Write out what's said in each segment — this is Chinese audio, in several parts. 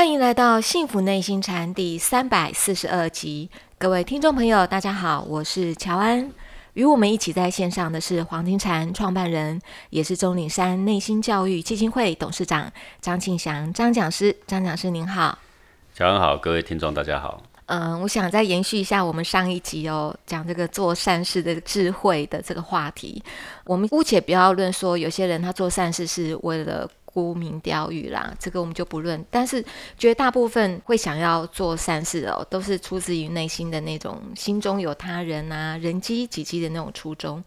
欢迎来到《幸福内心禅》第三百四十二集，各位听众朋友，大家好，我是乔安。与我们一起在线上的是黄金禅创办人，也是钟岭山内心教育基金会董事长张庆祥张讲师。张讲师您好，乔安好，各位听众大家好。嗯，我想再延续一下我们上一集哦，讲这个做善事的智慧的这个话题。我们姑且不要论说有些人他做善事是为了。沽名钓誉啦，这个我们就不论。但是绝大部分会想要做善事哦，都是出自于内心的那种心中有他人啊、人机己机的那种初衷。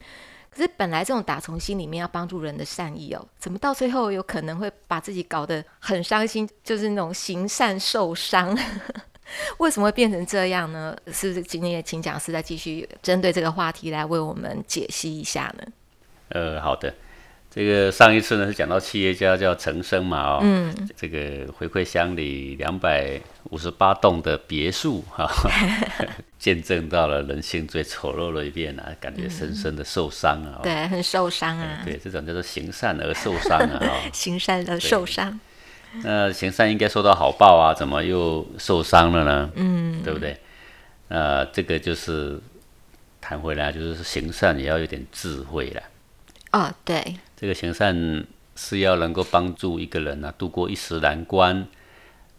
可是本来这种打从心里面要帮助人的善意哦，怎么到最后有可能会把自己搞得很伤心，就是那种行善受伤？为什么会变成这样呢？是不是今天也请讲师再继续针对这个话题来为我们解析一下呢？呃，好的。这个上一次呢是讲到企业家叫陈生嘛，哦，嗯，这个回馈乡里两百五十八栋的别墅哈，见证到了人性最丑陋的一面啊，感觉深深的受伤啊，对，很受伤啊，对，这种叫做行善而受伤啊，行善而受伤，那行善应该受到好报啊，怎么又受伤了呢？嗯，对不对？呃，这个就是谈回来，就是行善也要有点智慧了。哦，对。这个行善是要能够帮助一个人呢度过一时难关，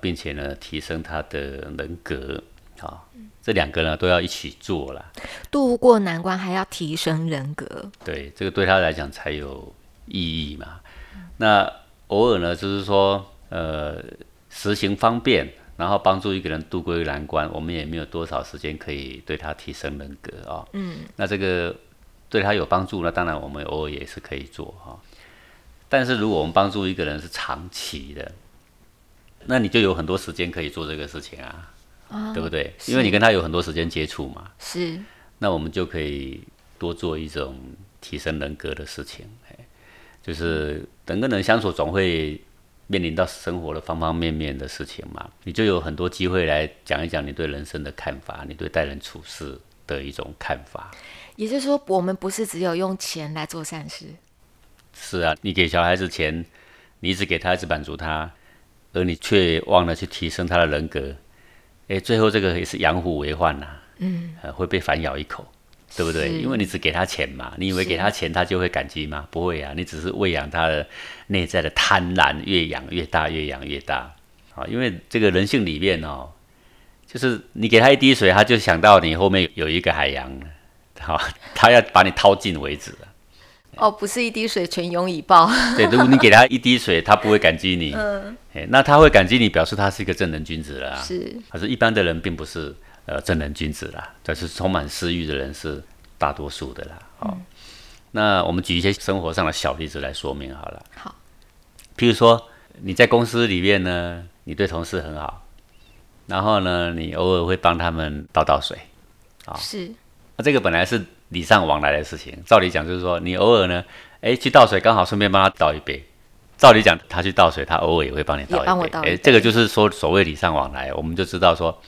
并且呢提升他的人格，啊，这两个呢都要一起做了。度过难关还要提升人格，对，这个对他来讲才有意义嘛。那偶尔呢就是说，呃，实行方便，然后帮助一个人度过一个难关，我们也没有多少时间可以对他提升人格啊。嗯，那这个。对他有帮助，那当然我们偶尔也是可以做哈。但是如果我们帮助一个人是长期的，那你就有很多时间可以做这个事情啊，对不对？因为你跟他有很多时间接触嘛。是。那我们就可以多做一种提升人格的事情，就是人跟人相处总会面临到生活的方方面面的事情嘛，你就有很多机会来讲一讲你对人生的看法，你对待人处事的一种看法。也就是说，我们不是只有用钱来做善事。是啊，你给小孩子钱，你一直给他，一直满足他，而你却忘了去提升他的人格。哎，最后这个也是养虎为患呐。嗯，会被反咬一口，对不对？因为你只给他钱嘛，你以为给他钱他就会感激吗？不会啊，你只是喂养他的内在的贪婪，越养越大，越养越大。啊，因为这个人性里面哦，就是你给他一滴水，他就想到你后面有一个海洋。好，他要把你掏尽为止哦，不是一滴水全涌以报。对，如果你给他一滴水，他不会感激你。嗯，哎，那他会感激你，表示他是一个正人君子了。是，可是，一般的人并不是呃正人君子啦，但是充满私欲的人是大多数的啦。好，那我们举一些生活上的小例子来说明好了。好，譬如说你在公司里面呢，你对同事很好，然后呢，你偶尔会帮他们倒倒水。啊，是。那这个本来是礼尚往来的事情，照理讲就是说，你偶尔呢，哎，去倒水，刚好顺便帮他倒一杯。照理讲，他去倒水，他偶尔也会帮你倒一杯。哎，这个就是说所谓礼尚往来，我们就知道说，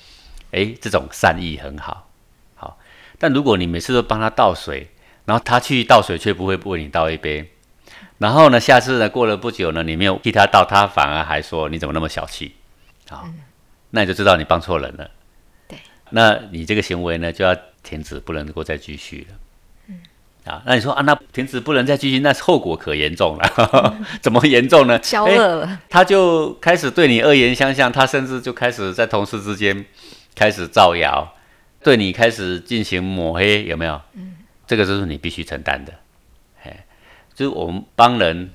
哎，这种善意很好。好，但如果你每次都帮他倒水，然后他去倒水却不会为你倒一杯，然后呢，下次呢过了不久呢，你没有替他倒，他反而还说你怎么那么小气？好，那你就知道你帮错人了。对，那你这个行为呢就要。停止不能够再继续了，嗯啊，那你说啊，那停止不能再继续，那后果可严重了。怎么严重呢？骄恶了，他就开始对你恶言相向，他甚至就开始在同事之间开始造谣，对你开始进行抹黑，有没有？嗯，这个就是你必须承担的。哎，就是我们帮人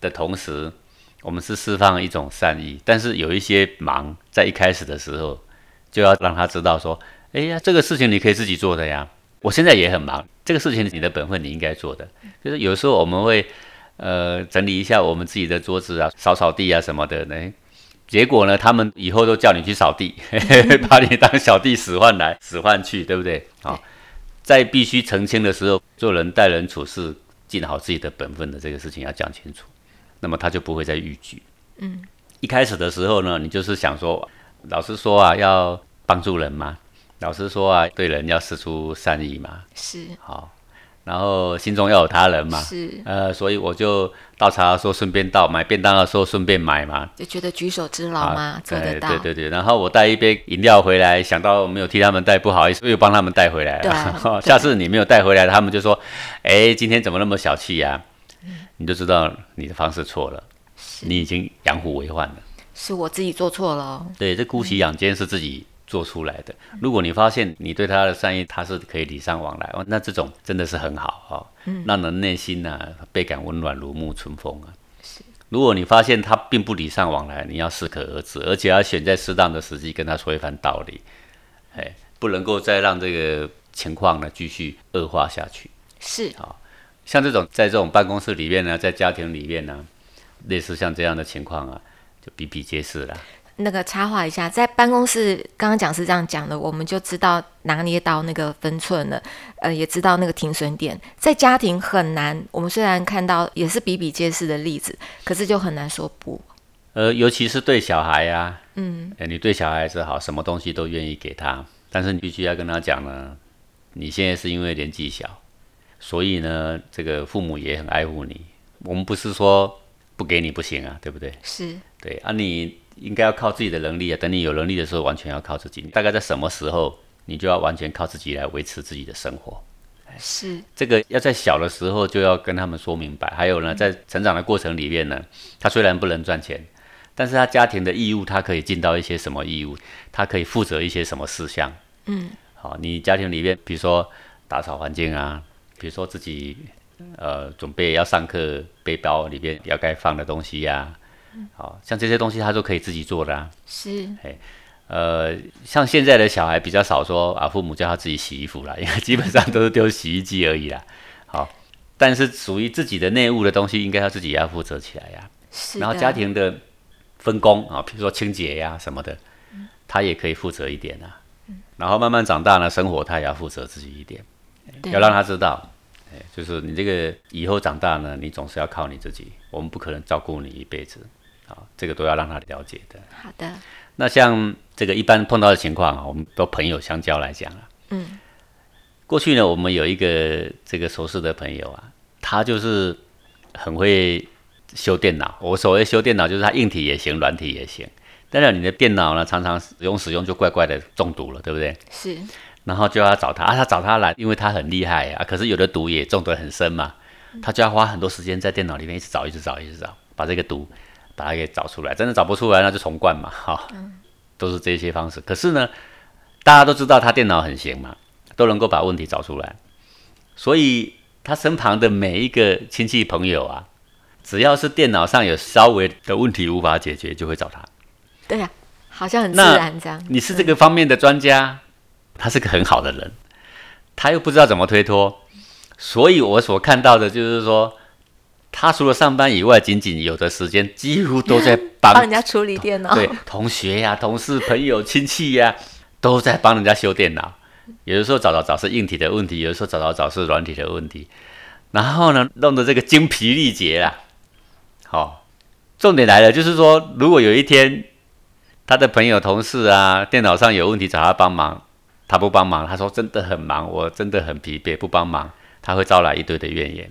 的同时，我们是释放一种善意，但是有一些忙在一开始的时候就要让他知道说。哎呀，这个事情你可以自己做的呀。我现在也很忙，这个事情你的本分你应该做的。就是有时候我们会呃整理一下我们自己的桌子啊，扫扫地啊什么的。呢。结果呢，他们以后都叫你去扫地，把你当小弟使唤来使唤去，对不对？好，在必须澄清的时候，做人待人处事尽好自己的本分的这个事情要讲清楚，那么他就不会再逾矩。嗯，一开始的时候呢，你就是想说，老实说啊，要帮助人嘛。老实说啊，对人要施出善意嘛。是。好，然后心中要有他人嘛，是，呃，所以我就倒茶的时候顺便倒，买便当的时候顺便买嘛，就觉得举手之劳嘛，做得到。对对对，然后我带一杯饮料回来，想到没有替他们带，不好意思，又帮他们带回来了。下次你没有带回来，他们就说：“哎，今天怎么那么小气呀？”你就知道你的方式错了，你已经养虎为患了。是我自己做错了。对，这姑息养奸是自己。做出来的。如果你发现你对他的善意，他是可以礼尚往来，那这种真的是很好哈，让人内心呢倍感温暖，如沐春风啊。是。如果你发现他并不礼尚往来，你要适可而止，而且要选在适当的时机跟他说一番道理，哎，不能够再让这个情况呢继续恶化下去。是啊，像这种在这种办公室里面呢，在家庭里面呢，类似像这样的情况啊，就比比皆是了。那个插话一下，在办公室刚刚讲是这样讲的，我们就知道拿捏到那个分寸了，呃，也知道那个停损点。在家庭很难，我们虽然看到也是比比皆是的例子，可是就很难说不。呃，尤其是对小孩呀，嗯，你对小孩子好，什么东西都愿意给他，但是你必须要跟他讲呢，你现在是因为年纪小，所以呢，这个父母也很爱护你。我们不是说不给你不行啊，对不对？是对啊，你。应该要靠自己的能力啊！等你有能力的时候，完全要靠自己。大概在什么时候，你就要完全靠自己来维持自己的生活？是这个要在小的时候就要跟他们说明白。还有呢，在成长的过程里面呢，他虽然不能赚钱，但是他家庭的义务，他可以尽到一些什么义务？他可以负责一些什么事项？嗯，好，你家庭里面，比如说打扫环境啊，比如说自己呃准备要上课，背包里边要该放的东西呀。好像这些东西他都可以自己做的啊。是，哎，呃，像现在的小孩比较少说啊，父母叫他自己洗衣服啦，因为基本上都是丢洗衣机而已啦。好，但是属于自己的内务的东西，应该要自己要负责起来呀。是。然后家庭的分工啊，比如说清洁呀什么的，他也可以负责一点啊。然后慢慢长大呢，生活他也要负责自己一点，要让他知道，哎，就是你这个以后长大呢，你总是要靠你自己，我们不可能照顾你一辈子。啊，这个都要让他了解的。好的。那像这个一般碰到的情况啊，我们都朋友相交来讲啊。嗯。过去呢，我们有一个这个熟识的朋友啊，他就是很会修电脑。我所谓修电脑，就是他硬体也行，软体也行。但是你的电脑呢，常常使用使用就怪怪的中毒了，对不对？是。然后就要找他啊，他找他来，因为他很厉害啊。可是有的毒也中得很深嘛，他就要花很多时间在电脑里面一直找，一直找，一直找，把这个毒。把它给找出来，真的找不出来，那就重灌嘛，哈，都是这些方式。可是呢，大家都知道他电脑很行嘛，都能够把问题找出来，所以他身旁的每一个亲戚朋友啊，只要是电脑上有稍微的问题无法解决，就会找他。对呀，好像很自然这样。你是这个方面的专家，他是个很好的人，他又不知道怎么推脱，所以我所看到的就是说。他除了上班以外，仅仅有的时间几乎都在帮人家处理电脑。对，同学呀、同事、朋友、亲戚呀，都在帮人家修电脑。有的时候找找找是硬体的问题，有的时候找找找是软体的问题。然后呢，弄得这个精疲力竭啦。好，重点来了，就是说，如果有一天他的朋友、同事啊，电脑上有问题找他帮忙，他不帮忙，他说真的很忙，我真的很疲惫，不帮忙，他会招来一堆的怨言。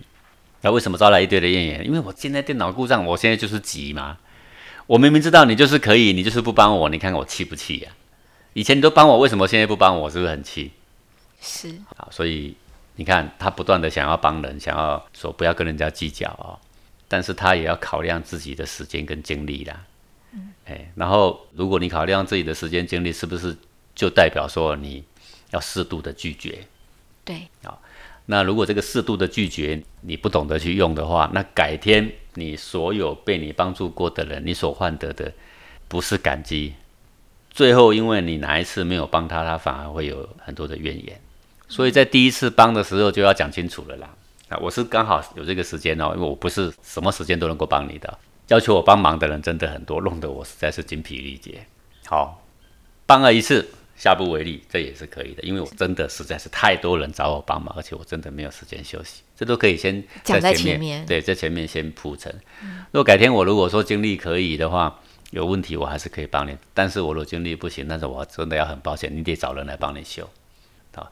那为什么招来一堆的怨言？因为我现在电脑故障，我现在就是急嘛。我明明知道你就是可以，你就是不帮我，你看我气不气呀？以前你都帮我，为什么现在不帮我？是不是很气？是。好，所以你看他不断的想要帮人，想要说不要跟人家计较哦，但是他也要考量自己的时间跟精力啦。嗯。哎，然后如果你考量自己的时间精力，是不是就代表说你要适度的拒绝？对。好。那如果这个适度的拒绝你不懂得去用的话，那改天你所有被你帮助过的人，你所换得的不是感激，最后因为你哪一次没有帮他，他反而会有很多的怨言。所以在第一次帮的时候就要讲清楚了啦。啊，我是刚好有这个时间哦，因为我不是什么时间都能够帮你的，要求我帮忙的人真的很多，弄得我实在是精疲力竭。好，帮了一次。下不为例，这也是可以的，因为我真的实在是太多人找我帮忙，而且我真的没有时间休息，这都可以先讲在前面，对，在前面先铺陈。如果改天我如果说精力可以的话，有问题我还是可以帮你，但是我如果精力不行，那是我真的要很抱歉，你得找人来帮你修。好，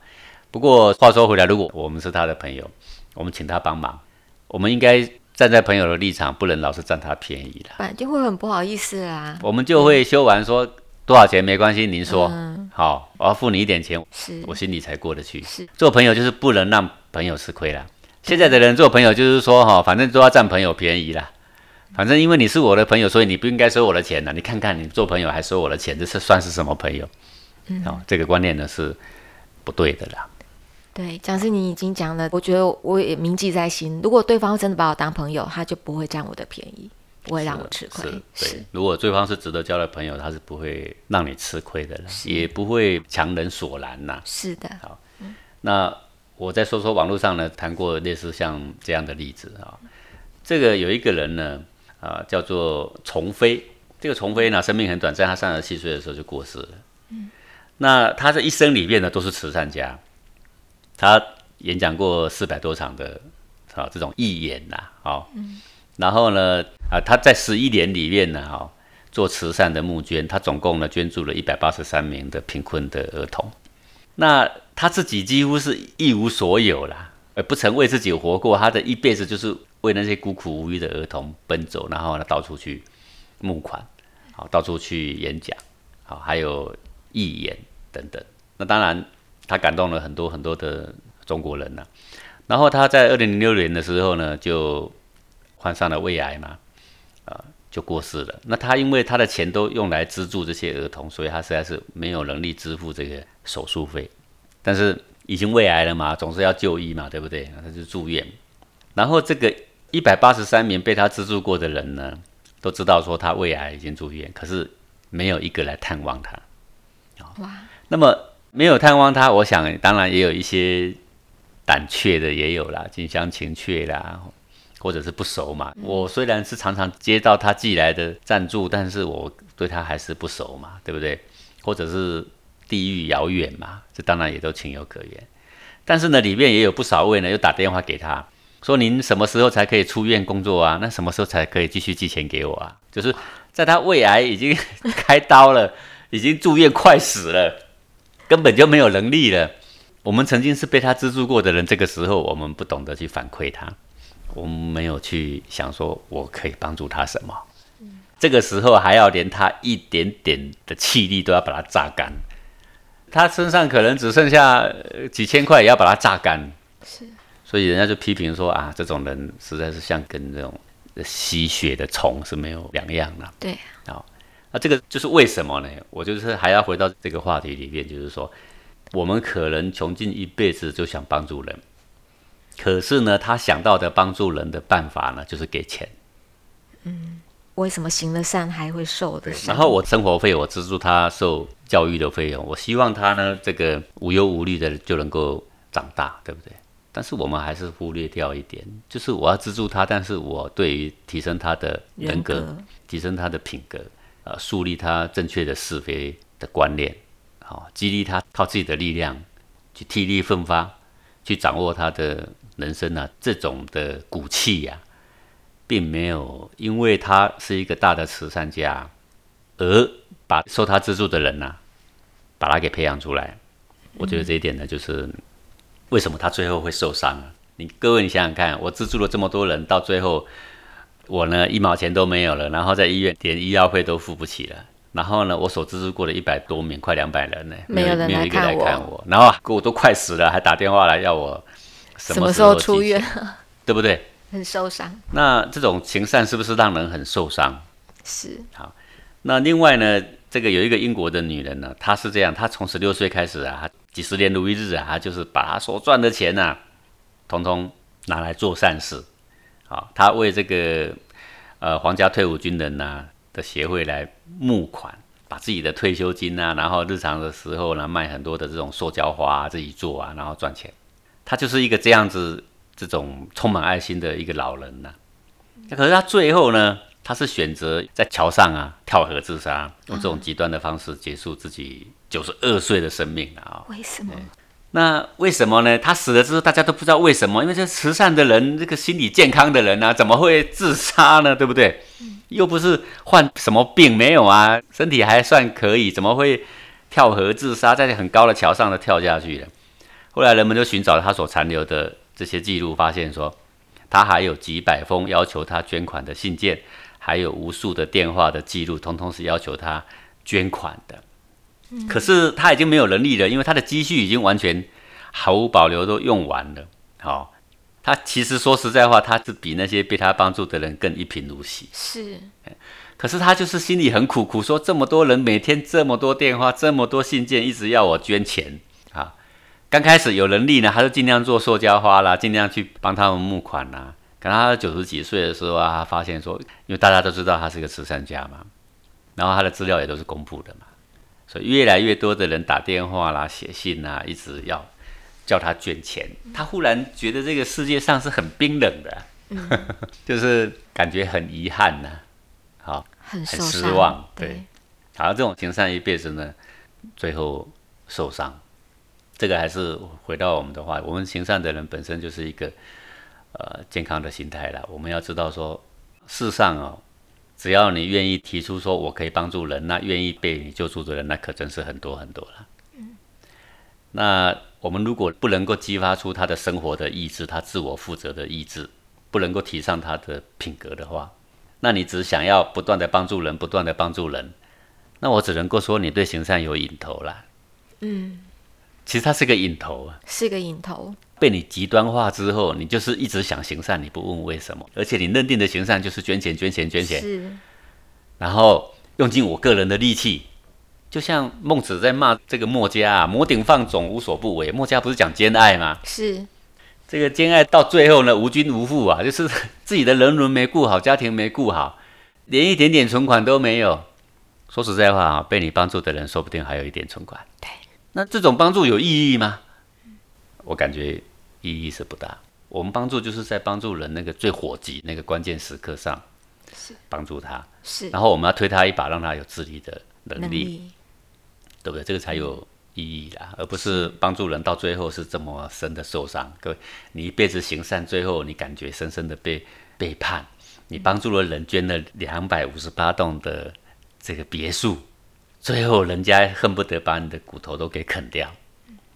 不过话说回来，如果我们是他的朋友，我们请他帮忙，我们应该站在朋友的立场，不能老是占他便宜了。反正会很不好意思啦。我们就会修完说多少钱没关系，您说好，我要付你一点钱，是我心里才过得去。是做朋友就是不能让朋友吃亏啦。现在的人做朋友就是说哈，反正都要占朋友便宜啦。反正因为你是我的朋友，所以你不应该收我的钱呐。你看看你做朋友还收我的钱，这是算是什么朋友？嗯，好，这个观念呢是不对的啦。对，讲师你已经讲了，我觉得我也铭记在心。如果对方真的把我当朋友，他就不会占我的便宜，不会让我吃亏。是，如果对方是值得交的朋友，他是不会让你吃亏的，也不会强人所难呐。是的。好，那我再说说网络上呢谈过类似像这样的例子啊。这个有一个人呢。啊，叫做崇飞。这个崇飞呢，生命很短，暂他三十七岁的时候就过世了。嗯，那他这一生里面呢，都是慈善家。他演讲过四百多场的啊这种义演呐，好。嗯。然后呢，啊，他在十一年里面呢，哈，做慈善的募捐，他总共呢捐助了一百八十三名的贫困的儿童。那他自己几乎是一无所有啦，而不曾为自己活过。他的一辈子就是。为那些孤苦无依的儿童奔走，然后呢，到处去募款，好，到处去演讲，好，还有义演等等。那当然，他感动了很多很多的中国人呢。然后他在二零零六年的时候呢，就患上了胃癌嘛，啊，就过世了。那他因为他的钱都用来资助这些儿童，所以他实在是没有能力支付这个手术费。但是已经胃癌了嘛，总是要就医嘛，对不对？他就住院。然后这个。一百八十三名被他资助过的人呢，都知道说他胃癌已经住院，可是没有一个来探望他。哇！那么没有探望他，我想当然也有一些胆怯的也有啦，近乡情怯啦，或者是不熟嘛。我虽然是常常接到他寄来的赞助，但是我对他还是不熟嘛，对不对？或者是地域遥远嘛，这当然也都情有可原。但是呢，里面也有不少位呢，又打电话给他。说您什么时候才可以出院工作啊？那什么时候才可以继续寄钱给我啊？就是在他胃癌已经 开刀了，已经住院快死了，根本就没有能力了。我们曾经是被他资助过的人，这个时候我们不懂得去反馈他，我们没有去想说我可以帮助他什么。这个时候还要连他一点点的气力都要把它榨干，他身上可能只剩下几千块，也要把它榨干。是。所以人家就批评说啊，这种人实在是像跟这种吸血的虫是没有两样的。对，好，那这个就是为什么呢？我就是还要回到这个话题里面，就是说，我们可能穷尽一辈子就想帮助人，可是呢，他想到的帮助人的办法呢，就是给钱。嗯，为什么行了善还会受的？然后我生活费我资助他受教育的费用，我希望他呢，这个无忧无虑的就能够长大，对不对？但是我们还是忽略掉一点，就是我要资助他，但是我对于提升他的人格、提升他的品格，呃，树立他正确的是非的观念，好，激励他靠自己的力量去替力奋发，去掌握他的人生啊，这种的骨气呀，并没有因为他是一个大的慈善家，而把受他资助的人呐，把他给培养出来。我觉得这一点呢，就是。为什么他最后会受伤啊？你各位，你想想看，我资助了这么多人，到最后我呢一毛钱都没有了，然后在医院连医药费都付不起了，然后呢，我所资助过的一百多名，快两百人呢，没有人来看我，然后我都快死了，还打电话来要我什么时候出院，对不对？很受伤。那这种情善是不是让人很受伤？是。好，那另外呢，这个有一个英国的女人呢，她是这样，她从十六岁开始啊。几十年如一日啊，她就是把她所赚的钱呐，统统拿来做善事。好，她为这个呃皇家退伍军人呐的协会来募款，把自己的退休金啊，然后日常的时候呢卖很多的这种塑胶花自己做啊，然后赚钱。他就是一个这样子这种充满爱心的一个老人呐。那可是他最后呢？他是选择在桥上啊跳河自杀，用这种极端的方式结束自己九十二岁的生命啊！为什么？那为什么呢？他死了之后，大家都不知道为什么，因为这慈善的人，这个心理健康的人啊，怎么会自杀呢？对不对？又不是患什么病没有啊，身体还算可以，怎么会跳河自杀，在很高的桥上的跳下去了？后来人们就寻找他所残留的这些记录发现说，他还有几百封要求他捐款的信件，还有无数的电话的记录，通通是要求他捐款的。可是他已经没有能力了，因为他的积蓄已经完全毫无保留都用完了。好，他其实说实在话，他是比那些被他帮助的人更一贫如洗。是，可是他就是心里很苦，苦说这么多人每天这么多电话，这么多信件，一直要我捐钱啊。刚开始有能力呢，他就尽量做塑胶花啦，尽量去帮他们募款啦。可他九十几岁的时候啊，他发现说，因为大家都知道他是个慈善家嘛，然后他的资料也都是公布的嘛。所以越来越多的人打电话啦、写信啦，一直要叫他捐钱。他忽然觉得这个世界上是很冰冷的，就是感觉很遗憾呐，好，很失望。对，好，这种行善一辈子呢，最后受伤。这个还是回到我们的话，我们行善的人本身就是一个呃健康的心态了。我们要知道说，世上哦。只要你愿意提出说我可以帮助人，那愿意被你救助的人，那可真是很多很多了。嗯，那我们如果不能够激发出他的生活的意志，他自我负责的意志，不能够提倡他的品格的话，那你只想要不断的帮助人，不断的帮助人，那我只能够说你对行善有瘾头啦。嗯，其实它是个瘾头啊，是个瘾头。被你极端化之后，你就是一直想行善，你不问为什么，而且你认定的行善就是捐钱、捐钱、捐钱，是。然后用尽我个人的力气，就像孟子在骂这个墨家啊，“摩顶放踵，无所不为。”墨家不是讲兼爱吗？是。这个兼爱到最后呢，无君无父啊，就是自己的人伦没顾好，家庭没顾好，连一点点存款都没有。说实在话啊，被你帮助的人说不定还有一点存款。对。那这种帮助有意义吗？我感觉意义是不大。我们帮助就是在帮助人那个最火急、那个关键时刻上，是帮助他。是，然后我们要推他一把，让他有自理的能力，对不对？这个才有意义啦，而不是帮助人到最后是这么深的受伤。各位，你一辈子行善，最后你感觉深深的被背叛。你帮助了人，捐了两百五十八栋的这个别墅，最后人家恨不得把你的骨头都给啃掉。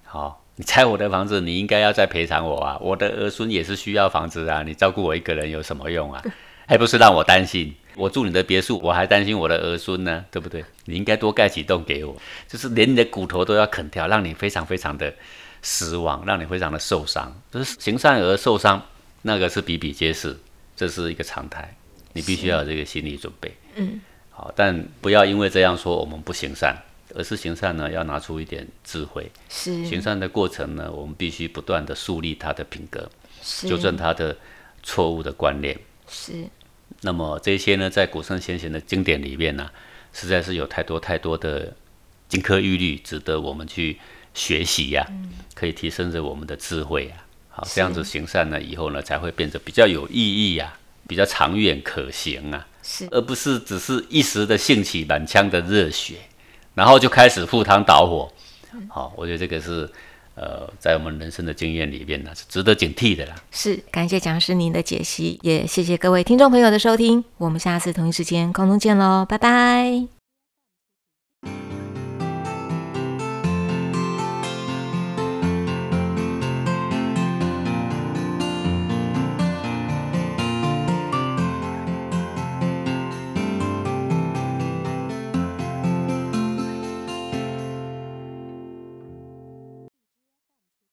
好。你拆我的房子，你应该要再赔偿我啊！我的儿孙也是需要房子啊！你照顾我一个人有什么用啊？还 不是让我担心？我住你的别墅，我还担心我的儿孙呢，对不对？你应该多盖几栋给我，就是连你的骨头都要啃掉，让你非常非常的失望，让你非常的受伤。就是行善而受伤，那个是比比皆是，这是一个常态，你必须要有这个心理准备。嗯，好，但不要因为这样说我们不行善。而是行善呢，要拿出一点智慧。是行善的过程呢，我们必须不断的树立他的品格，纠正他的错误的观念。是。那么这些呢，在古圣先贤的经典里面呢，实在是有太多太多的金科玉律，值得我们去学习呀。嗯。可以提升着我们的智慧啊。好，这样子行善呢，以后呢，才会变得比较有意义呀，比较长远可行啊。是。而不是只是一时的兴起、满腔的热血。然后就开始赴汤蹈火，好，我觉得这个是，呃，在我们人生的经验里面呢，是值得警惕的啦。是，感谢讲师您的解析，也谢谢各位听众朋友的收听，我们下次同一时间空中见喽，拜拜。